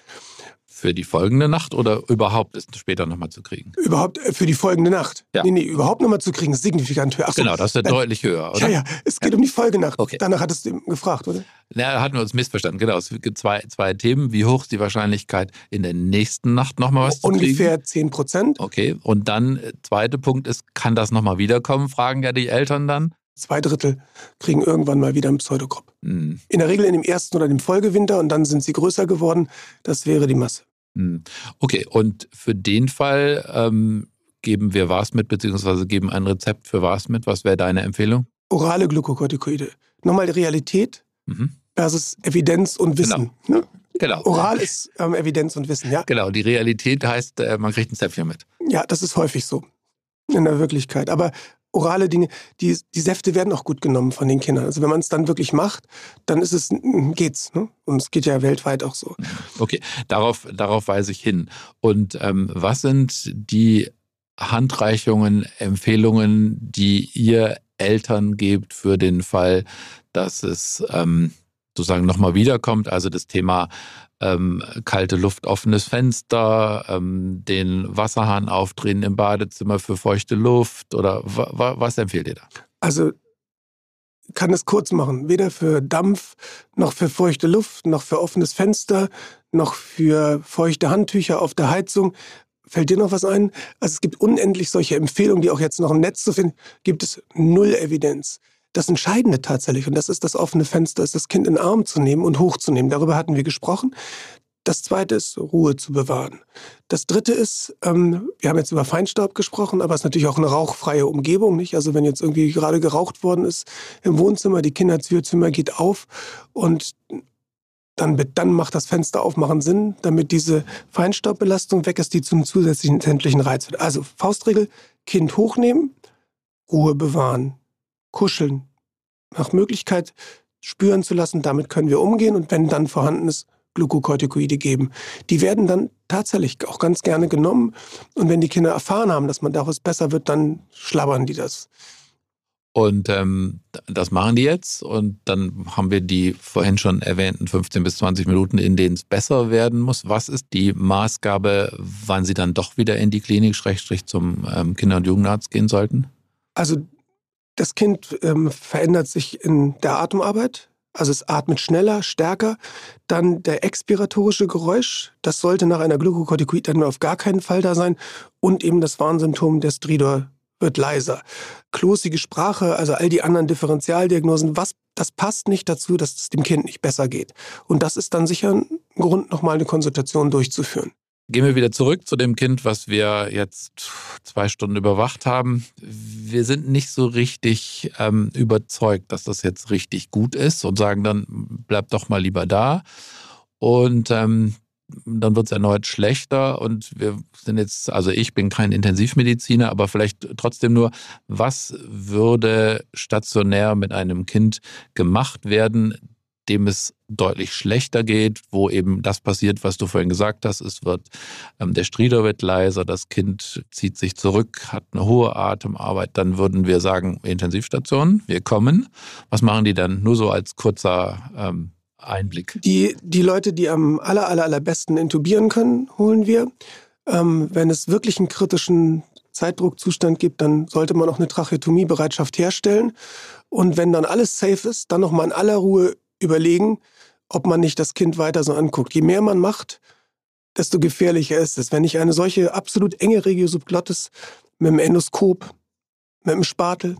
Für die folgende Nacht oder überhaupt ist später nochmal zu kriegen? Überhaupt äh, für die folgende Nacht. Ja. Nee, nee, überhaupt nochmal zu kriegen, ist signifikant höher. Achso, genau, das ist ja deutlich höher, oder? Ja, ja, es geht ja. um die Folgenacht. Okay. Danach hattest du gefragt, oder? Ja, hatten wir uns missverstanden. Genau, es gibt zwei, zwei Themen. Wie hoch ist die Wahrscheinlichkeit, in der nächsten Nacht nochmal was Ungefähr zu kriegen? Ungefähr 10 Prozent. Okay, und dann, äh, zweiter Punkt ist, kann das nochmal wiederkommen, fragen ja die Eltern dann? Zwei Drittel kriegen irgendwann mal wieder einen Pseudokrupp. Mhm. In der Regel in dem ersten oder dem Folgewinter und dann sind sie größer geworden. Das wäre die Masse. Hm. Okay, und für den Fall ähm, geben wir was mit, beziehungsweise geben ein Rezept für was mit. Was wäre deine Empfehlung? Orale Glukokortikoide. Nochmal Realität mhm. versus Evidenz und Wissen. Genau. Ne? genau. Oral ist ähm, Evidenz und Wissen, ja. Genau, die Realität heißt, äh, man kriegt ein Zäpfchen mit. Ja, das ist häufig so in der Wirklichkeit. Aber orale Dinge, die, die Säfte werden auch gut genommen von den Kindern. Also wenn man es dann wirklich macht, dann ist es, geht's. Ne? Und es geht ja weltweit auch so. Okay, darauf, darauf weise ich hin. Und ähm, was sind die Handreichungen, Empfehlungen, die ihr Eltern gebt für den Fall, dass es ähm, sozusagen nochmal wiederkommt? Also das Thema ähm, kalte Luft, offenes Fenster, ähm, den Wasserhahn aufdrehen im Badezimmer für feuchte Luft oder was empfehlt ihr da? Also kann es kurz machen, weder für Dampf noch für feuchte Luft, noch für offenes Fenster, noch für feuchte Handtücher auf der Heizung. Fällt dir noch was ein? Also es gibt unendlich solche Empfehlungen, die auch jetzt noch im Netz zu finden, gibt es null Evidenz. Das Entscheidende tatsächlich, und das ist das offene Fenster, ist das Kind in den Arm zu nehmen und hochzunehmen. Darüber hatten wir gesprochen. Das zweite ist, Ruhe zu bewahren. Das dritte ist, ähm, wir haben jetzt über Feinstaub gesprochen, aber es ist natürlich auch eine rauchfreie Umgebung, nicht? Also wenn jetzt irgendwie gerade geraucht worden ist im Wohnzimmer, die Kinderzimmer geht auf und dann, dann macht das Fenster aufmachen Sinn, damit diese Feinstaubbelastung weg ist, die zum zusätzlichen sämtlichen Reiz wird. Also Faustregel, Kind hochnehmen, Ruhe bewahren, kuscheln, nach Möglichkeit spüren zu lassen. Damit können wir umgehen und wenn dann vorhanden ist, Glukokortikoide geben. Die werden dann tatsächlich auch ganz gerne genommen. Und wenn die Kinder erfahren haben, dass man daraus besser wird, dann schlabbern die das. Und ähm, das machen die jetzt. Und dann haben wir die vorhin schon erwähnten 15 bis 20 Minuten, in denen es besser werden muss. Was ist die Maßgabe, wann sie dann doch wieder in die Klinik, Schrägstrich zum ähm, Kinder- und Jugendarzt gehen sollten? Also das Kind ähm, verändert sich in der Atemarbeit. Also es atmet schneller, stärker. Dann der expiratorische Geräusch, das sollte nach einer Glukokortikoid dann auf gar keinen Fall da sein. Und eben das Warnsymptom der Stridor wird leiser. Klosige Sprache, also all die anderen Differentialdiagnosen, was, das passt nicht dazu, dass es dem Kind nicht besser geht. Und das ist dann sicher ein Grund, nochmal eine Konsultation durchzuführen. Gehen wir wieder zurück zu dem Kind, was wir jetzt zwei Stunden überwacht haben. Wir sind nicht so richtig ähm, überzeugt, dass das jetzt richtig gut ist und sagen dann, bleib doch mal lieber da. Und ähm, dann wird es erneut schlechter und wir sind jetzt, also ich bin kein Intensivmediziner, aber vielleicht trotzdem nur, was würde stationär mit einem Kind gemacht werden, dem es deutlich schlechter geht, wo eben das passiert, was du vorhin gesagt hast. Es wird, ähm, der Strieder wird leiser, das Kind zieht sich zurück, hat eine hohe Atemarbeit, dann würden wir sagen, Intensivstation, wir kommen. Was machen die dann? Nur so als kurzer ähm, Einblick. Die, die Leute, die am aller, aller, allerbesten intubieren können, holen wir. Ähm, wenn es wirklich einen kritischen Zeitdruckzustand gibt, dann sollte man auch eine Tracheotomiebereitschaft herstellen. Und wenn dann alles safe ist, dann nochmal in aller Ruhe überlegen, ob man nicht das Kind weiter so anguckt. Je mehr man macht, desto gefährlicher ist es. Wenn ich eine solche absolut enge Regiosubglottis mit dem Endoskop, mit dem Spatel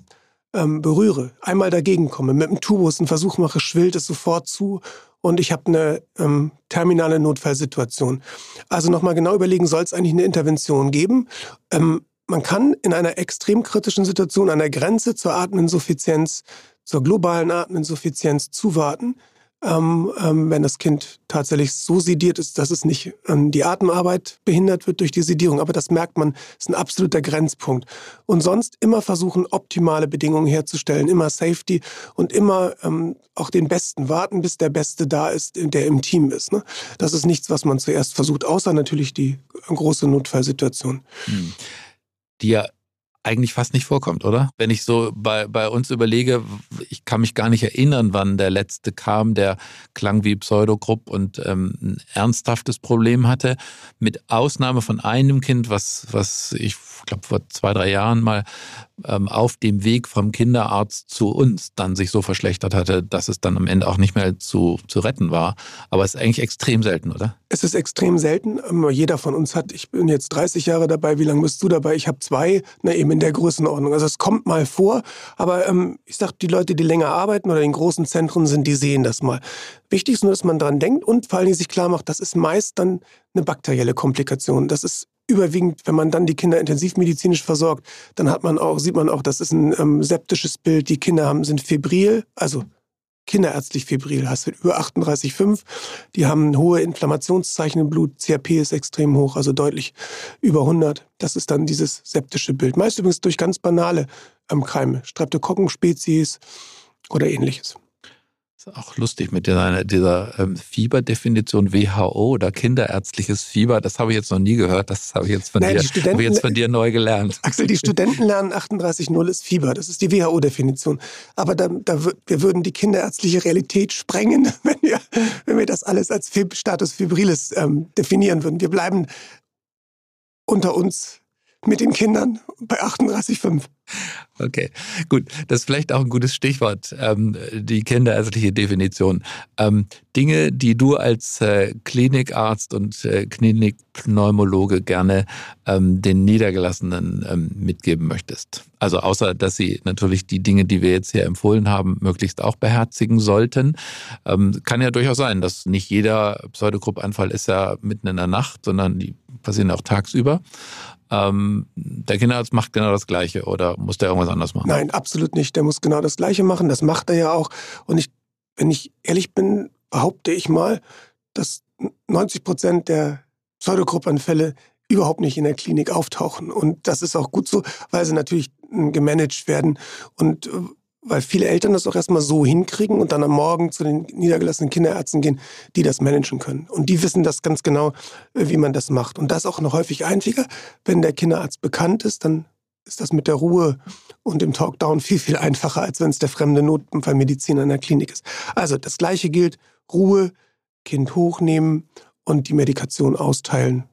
ähm, berühre, einmal dagegen komme, mit dem Tubus einen Versuch mache, schwillt es sofort zu und ich habe eine ähm, terminale Notfallsituation. Also nochmal genau überlegen, soll es eigentlich eine Intervention geben? Ähm, man kann in einer extrem kritischen Situation an der Grenze zur Ateminsuffizienz, zur globalen Ateminsuffizienz zuwarten ähm, ähm, wenn das Kind tatsächlich so sediert ist, dass es nicht ähm, die Atemarbeit behindert wird durch die Sedierung. Aber das merkt man, ist ein absoluter Grenzpunkt. Und sonst immer versuchen, optimale Bedingungen herzustellen, immer Safety und immer ähm, auch den Besten warten, bis der Beste da ist, der im Team ist. Ne? Das ist nichts, was man zuerst versucht, außer natürlich die große Notfallsituation. Hm. Die ja eigentlich fast nicht vorkommt, oder? Wenn ich so bei, bei uns überlege, ich kann mich gar nicht erinnern, wann der letzte kam, der klang wie Pseudogrupp und ähm, ein ernsthaftes Problem hatte. Mit Ausnahme von einem Kind, was, was ich glaube vor zwei, drei Jahren mal ähm, auf dem Weg vom Kinderarzt zu uns dann sich so verschlechtert hatte, dass es dann am Ende auch nicht mehr zu, zu retten war. Aber es ist eigentlich extrem selten, oder? Es ist extrem selten. Ähm, jeder von uns hat, ich bin jetzt 30 Jahre dabei, wie lange bist du dabei? Ich habe zwei, na eben in der Größenordnung. Also es kommt mal vor, aber ähm, ich sage, die Leute, die länger arbeiten oder in großen Zentren sind, die sehen das mal. Wichtig ist nur, dass man dran denkt und vor allen Dingen sich klar macht, das ist meist dann eine bakterielle Komplikation. Das ist überwiegend, wenn man dann die Kinder intensivmedizinisch versorgt, dann hat man auch, sieht man auch, das ist ein ähm, septisches Bild. Die Kinder haben, sind febril, also kinderärztlich febril, hast du über 38,5. Die haben hohe Inflammationszeichen im Blut. CRP ist extrem hoch, also deutlich über 100. Das ist dann dieses septische Bild. Meist übrigens durch ganz banale ähm, Keime, Streptokokken-Spezies oder ähnliches auch lustig mit dieser, dieser ähm, Fieberdefinition WHO oder kinderärztliches Fieber. Das habe ich jetzt noch nie gehört. Das habe ich jetzt von, Nein, dir, habe ich jetzt von dir neu gelernt. Axel, die Studenten lernen 38.0 ist Fieber. Das ist die WHO-Definition. Aber da, da, wir würden die kinderärztliche Realität sprengen, (laughs) wenn wir, wenn wir das alles als Status Fibrilis ähm, definieren würden. Wir bleiben unter uns mit den Kindern bei 38,5. Okay, gut. Das ist vielleicht auch ein gutes Stichwort, ähm, die kinderärztliche Definition. Ähm, Dinge, die du als äh, Klinikarzt und äh, Klinikpneumologe gerne ähm, den Niedergelassenen ähm, mitgeben möchtest. Also außer, dass sie natürlich die Dinge, die wir jetzt hier empfohlen haben, möglichst auch beherzigen sollten. Ähm, kann ja durchaus sein, dass nicht jeder Pseudogruppanfall ist ja mitten in der Nacht, sondern die passieren auch tagsüber. Ähm, der Kinderarzt macht genau das Gleiche oder muss der irgendwas anderes machen? Nein, absolut nicht. Der muss genau das Gleiche machen. Das macht er ja auch. Und ich, wenn ich ehrlich bin, behaupte ich mal, dass 90 Prozent der Pseudogruppanfälle überhaupt nicht in der Klinik auftauchen. Und das ist auch gut so, weil sie natürlich gemanagt werden. Und äh, weil viele Eltern das auch erstmal so hinkriegen und dann am Morgen zu den niedergelassenen Kinderärzten gehen, die das managen können. Und die wissen das ganz genau, äh, wie man das macht. Und das auch noch häufig einfacher. Wenn der Kinderarzt bekannt ist, dann ist das mit der Ruhe und dem Talkdown viel, viel einfacher, als wenn es der fremde Notfallmediziner in der Klinik ist. Also das Gleiche gilt, Ruhe, Kind hochnehmen und die Medikation austeilen.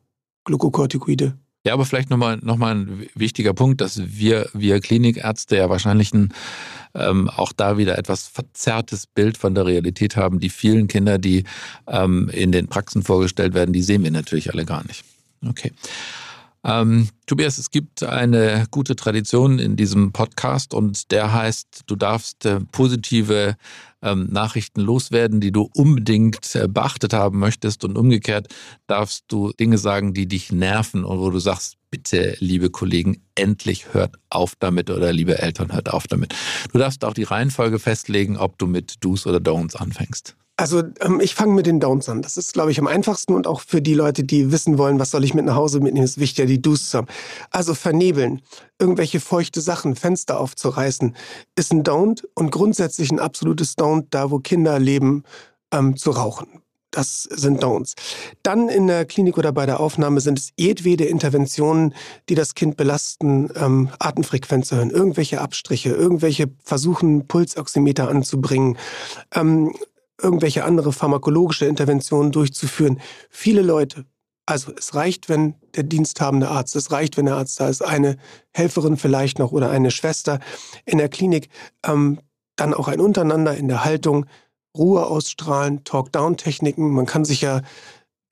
Glukokortikoide ja, aber vielleicht nochmal noch mal ein wichtiger Punkt, dass wir, wir Klinikärzte ja wahrscheinlich ein, ähm, auch da wieder etwas verzerrtes Bild von der Realität haben. Die vielen Kinder, die ähm, in den Praxen vorgestellt werden, die sehen wir natürlich alle gar nicht. Okay. Ähm, Tobias, es gibt eine gute Tradition in diesem Podcast und der heißt, du darfst äh, positive ähm, Nachrichten loswerden, die du unbedingt äh, beachtet haben möchtest und umgekehrt darfst du Dinge sagen, die dich nerven und wo du sagst, bitte, liebe Kollegen, endlich hört auf damit oder liebe Eltern, hört auf damit. Du darfst auch die Reihenfolge festlegen, ob du mit Do's oder Don'ts anfängst. Also ähm, ich fange mit den Downs an. Das ist, glaube ich, am einfachsten und auch für die Leute, die wissen wollen, was soll ich mit nach Hause mitnehmen, ist wichtiger, die Do's zu haben. Also vernebeln, irgendwelche feuchte Sachen, Fenster aufzureißen, ist ein Don't und grundsätzlich ein absolutes Don't, da wo Kinder leben, ähm, zu rauchen. Das sind Don'ts. Dann in der Klinik oder bei der Aufnahme sind es jedwede Interventionen, die das Kind belasten, ähm, Atemfrequenz zu hören, irgendwelche Abstriche, irgendwelche versuchen, Pulsoximeter anzubringen, ähm, irgendwelche andere pharmakologische Interventionen durchzuführen. Viele Leute, also es reicht, wenn der diensthabende Arzt, es reicht, wenn der Arzt da ist, eine Helferin vielleicht noch oder eine Schwester in der Klinik, ähm, dann auch ein Untereinander in der Haltung, Ruhe ausstrahlen, Talk-Down-Techniken. Man kann sich ja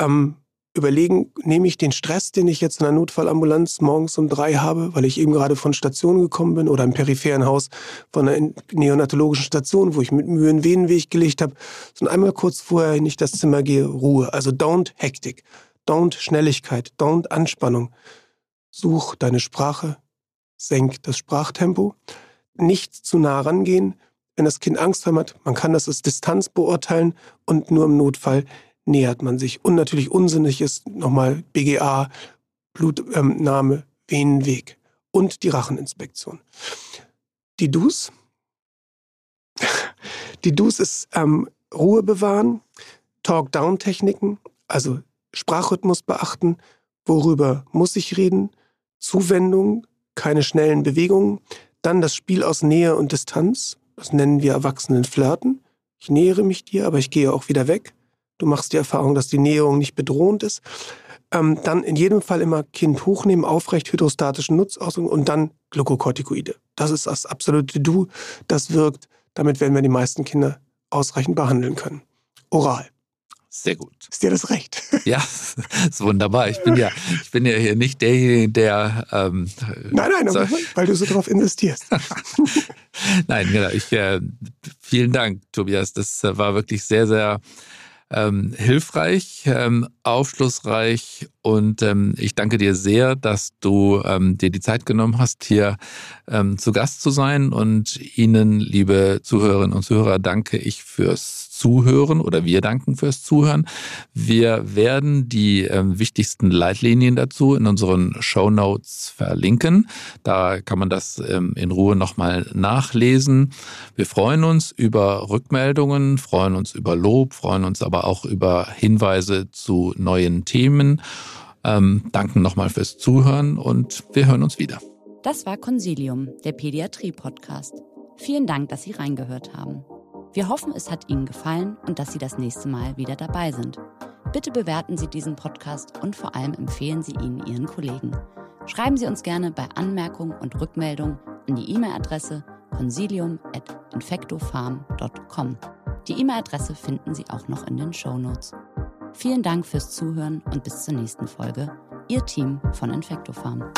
ähm, überlegen, nehme ich den Stress, den ich jetzt in der Notfallambulanz morgens um drei habe, weil ich eben gerade von Station gekommen bin oder im peripheren Haus von einer neonatologischen Station, wo ich mit Mühe einen Venenweg gelegt habe, sondern einmal kurz vorher in ich das Zimmer gehe, Ruhe. Also don't Hektik, don't Schnelligkeit, don't Anspannung. Such deine Sprache, senk das Sprachtempo, nicht zu nah rangehen. Wenn das Kind Angst hat, man kann das aus Distanz beurteilen und nur im Notfall nähert man sich. Und natürlich unsinnig ist nochmal BGA, Blutnahme, ähm, Venenweg und die Racheninspektion. Die DUS. (laughs) Die DUS ist ähm, Ruhe bewahren, Talk-Down-Techniken, also Sprachrhythmus beachten, worüber muss ich reden, Zuwendung, keine schnellen Bewegungen, dann das Spiel aus Nähe und Distanz, das nennen wir Erwachsenen Flirten. Ich nähere mich dir, aber ich gehe auch wieder weg. Du machst die Erfahrung, dass die Näherung nicht bedrohend ist. Ähm, dann in jedem Fall immer Kind hochnehmen, aufrecht hydrostatischen Nutzausdruck und dann Glukokortikoide. Das ist das absolute Du. Das wirkt. Damit werden wir die meisten Kinder ausreichend behandeln können. Oral. Sehr gut. Ist dir das recht? (laughs) Ja, ist wunderbar. Ich bin ja, ich bin ja hier nicht derjenige, der. Ähm, nein, nein, so, weil du so drauf investierst. (laughs) (laughs) nein, genau. Ich, äh, vielen Dank, Tobias. Das äh, war wirklich sehr, sehr ähm, hilfreich, ähm, aufschlussreich. Und ähm, ich danke dir sehr, dass du ähm, dir die Zeit genommen hast, hier ähm, zu Gast zu sein. Und Ihnen, liebe Zuhörerinnen und Zuhörer, danke ich fürs Zuhören oder wir danken fürs Zuhören. Wir werden die äh, wichtigsten Leitlinien dazu in unseren Show Notes verlinken. Da kann man das ähm, in Ruhe nochmal nachlesen. Wir freuen uns über Rückmeldungen, freuen uns über Lob, freuen uns aber auch über Hinweise zu neuen Themen. Ähm, danken nochmal fürs Zuhören und wir hören uns wieder. Das war Consilium, der Pädiatrie-Podcast. Vielen Dank, dass Sie reingehört haben. Wir hoffen, es hat Ihnen gefallen und dass Sie das nächste Mal wieder dabei sind. Bitte bewerten Sie diesen Podcast und vor allem empfehlen Sie ihn Ihren Kollegen. Schreiben Sie uns gerne bei Anmerkungen und Rückmeldungen an die E-Mail-Adresse consilium.infectofarm.com. Die E-Mail-Adresse finden Sie auch noch in den Show Notes. Vielen Dank fürs Zuhören und bis zur nächsten Folge. Ihr Team von Infectofarm. Farm.